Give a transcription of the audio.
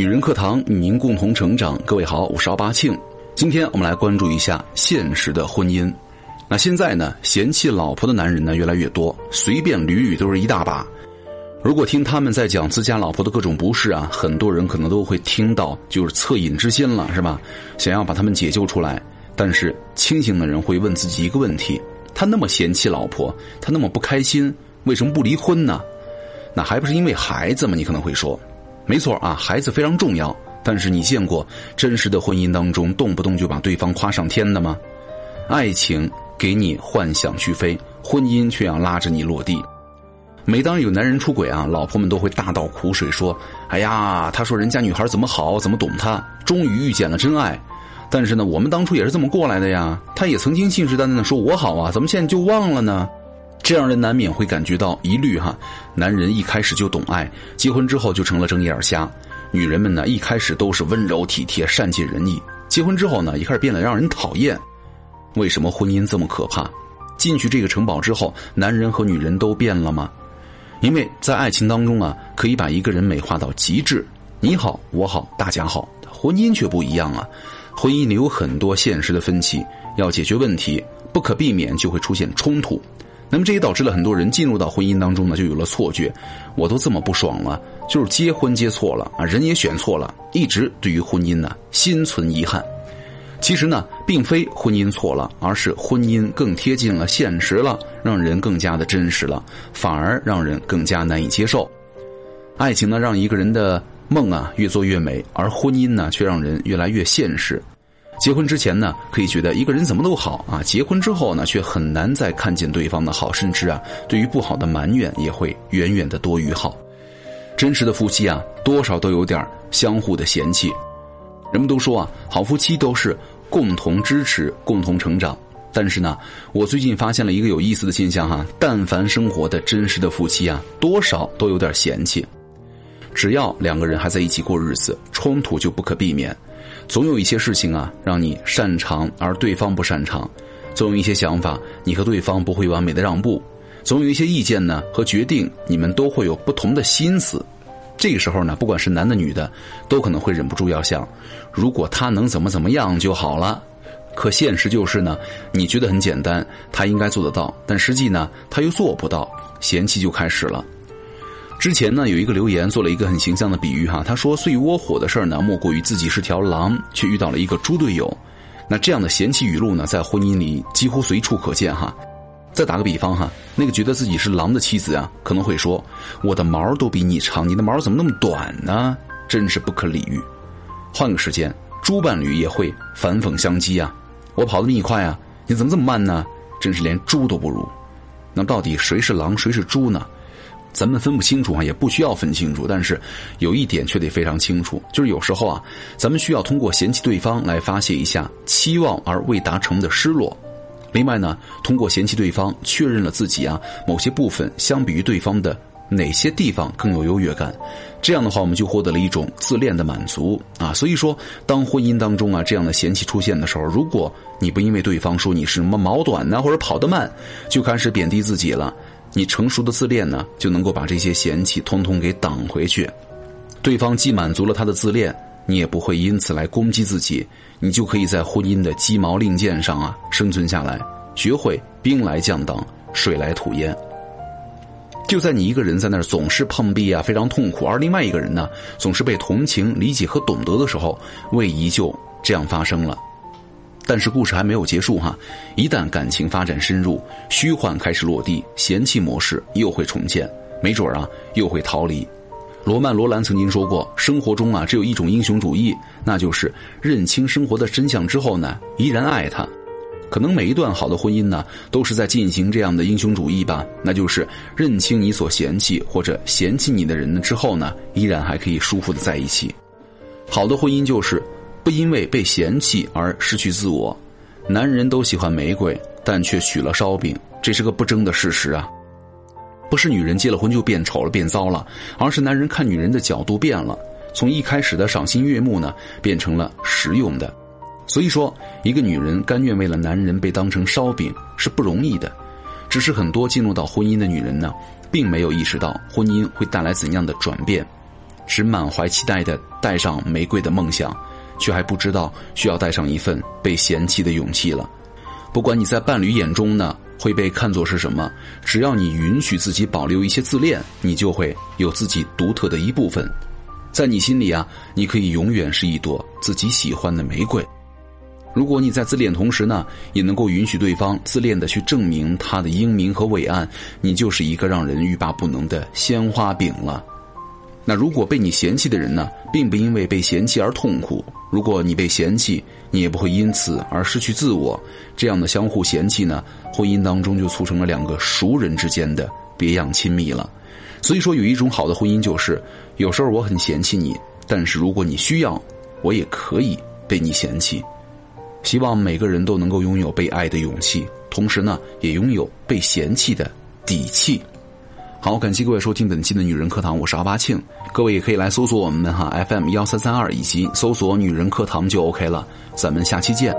女人课堂与您共同成长。各位好，我是奥巴庆。今天我们来关注一下现实的婚姻。那现在呢，嫌弃老婆的男人呢越来越多，随便捋捋都是一大把。如果听他们在讲自家老婆的各种不是啊，很多人可能都会听到就是恻隐之心了，是吧？想要把他们解救出来。但是清醒的人会问自己一个问题：他那么嫌弃老婆，他那么不开心，为什么不离婚呢？那还不是因为孩子吗？你可能会说。没错啊，孩子非常重要。但是你见过真实的婚姻当中动不动就把对方夸上天的吗？爱情给你幻想去飞，婚姻却要拉着你落地。每当有男人出轨啊，老婆们都会大倒苦水说：“哎呀，他说人家女孩怎么好，怎么懂他，终于遇见了真爱。但是呢，我们当初也是这么过来的呀。他也曾经信誓旦旦的说我好啊，怎么现在就忘了呢？”这让人难免会感觉到疑虑哈，男人一开始就懂爱，结婚之后就成了睁眼瞎；女人们呢一开始都是温柔体贴、善解人意，结婚之后呢一开始变得让人讨厌。为什么婚姻这么可怕？进去这个城堡之后，男人和女人都变了吗？因为在爱情当中啊，可以把一个人美化到极致，你好我好大家好。婚姻却不一样啊，婚姻里有很多现实的分歧，要解决问题，不可避免就会出现冲突。那么这也导致了很多人进入到婚姻当中呢，就有了错觉，我都这么不爽了，就是结婚结错了啊，人也选错了，一直对于婚姻呢心存遗憾。其实呢，并非婚姻错了，而是婚姻更贴近了现实了，让人更加的真实了，反而让人更加难以接受。爱情呢，让一个人的梦啊越做越美，而婚姻呢，却让人越来越现实。结婚之前呢，可以觉得一个人怎么都好啊；结婚之后呢，却很难再看见对方的好，甚至啊，对于不好的埋怨也会远远的多于好。真实的夫妻啊，多少都有点相互的嫌弃。人们都说啊，好夫妻都是共同支持、共同成长。但是呢，我最近发现了一个有意思的现象哈：但凡生活的真实的夫妻啊，多少都有点嫌弃。只要两个人还在一起过日子，冲突就不可避免。总有一些事情啊，让你擅长而对方不擅长；总有一些想法，你和对方不会完美的让步；总有一些意见呢和决定，你们都会有不同的心思。这个时候呢，不管是男的女的，都可能会忍不住要想：如果他能怎么怎么样就好了。可现实就是呢，你觉得很简单，他应该做得到，但实际呢，他又做不到，嫌弃就开始了。之前呢，有一个留言做了一个很形象的比喻哈，他说最窝火的事儿呢，莫过于自己是条狼，却遇到了一个猪队友。那这样的嫌弃语录呢，在婚姻里几乎随处可见哈。再打个比方哈，那个觉得自己是狼的妻子啊，可能会说：“我的毛都比你长，你的毛怎么那么短呢？真是不可理喻。”换个时间，猪伴侣也会反讽相讥啊：“我跑得比你快啊，你怎么这么慢呢？真是连猪都不如。”那到底谁是狼，谁是猪呢？咱们分不清楚啊，也不需要分清楚。但是有一点却得非常清楚，就是有时候啊，咱们需要通过嫌弃对方来发泄一下期望而未达成的失落。另外呢，通过嫌弃对方，确认了自己啊某些部分相比于对方的哪些地方更有优越感。这样的话，我们就获得了一种自恋的满足啊。所以说，当婚姻当中啊这样的嫌弃出现的时候，如果你不因为对方说你是什么毛短呢，或者跑得慢，就开始贬低自己了。你成熟的自恋呢，就能够把这些嫌弃通通给挡回去。对方既满足了他的自恋，你也不会因此来攻击自己，你就可以在婚姻的鸡毛令箭上啊生存下来，学会兵来将挡，水来土掩。就在你一个人在那儿总是碰壁啊，非常痛苦，而另外一个人呢，总是被同情、理解和懂得的时候，位移就这样发生了。但是故事还没有结束哈，一旦感情发展深入，虚幻开始落地，嫌弃模式又会重建，没准啊又会逃离。罗曼·罗兰曾经说过，生活中啊只有一种英雄主义，那就是认清生活的真相之后呢，依然爱他。可能每一段好的婚姻呢，都是在进行这样的英雄主义吧，那就是认清你所嫌弃或者嫌弃你的人之后呢，依然还可以舒服的在一起。好的婚姻就是。不因为被嫌弃而失去自我，男人都喜欢玫瑰，但却娶了烧饼，这是个不争的事实啊！不是女人结了婚就变丑了、变糟了，而是男人看女人的角度变了，从一开始的赏心悦目呢，变成了实用的。所以说，一个女人甘愿为了男人被当成烧饼是不容易的，只是很多进入到婚姻的女人呢，并没有意识到婚姻会带来怎样的转变。只满怀期待的带上玫瑰的梦想，却还不知道需要带上一份被嫌弃的勇气了。不管你在伴侣眼中呢会被看作是什么，只要你允许自己保留一些自恋，你就会有自己独特的一部分。在你心里啊，你可以永远是一朵自己喜欢的玫瑰。如果你在自恋同时呢，也能够允许对方自恋的去证明他的英明和伟岸，你就是一个让人欲罢不能的鲜花饼了。那如果被你嫌弃的人呢，并不因为被嫌弃而痛苦；如果你被嫌弃，你也不会因此而失去自我。这样的相互嫌弃呢，婚姻当中就促成了两个熟人之间的别样亲密了。所以说，有一种好的婚姻就是，有时候我很嫌弃你，但是如果你需要，我也可以被你嫌弃。希望每个人都能够拥有被爱的勇气，同时呢，也拥有被嫌弃的底气。好，感谢各位收听本期的女人课堂，我是阿巴庆。各位也可以来搜索我们哈 FM 幺三三二，以及搜索女人课堂就 OK 了。咱们下期见。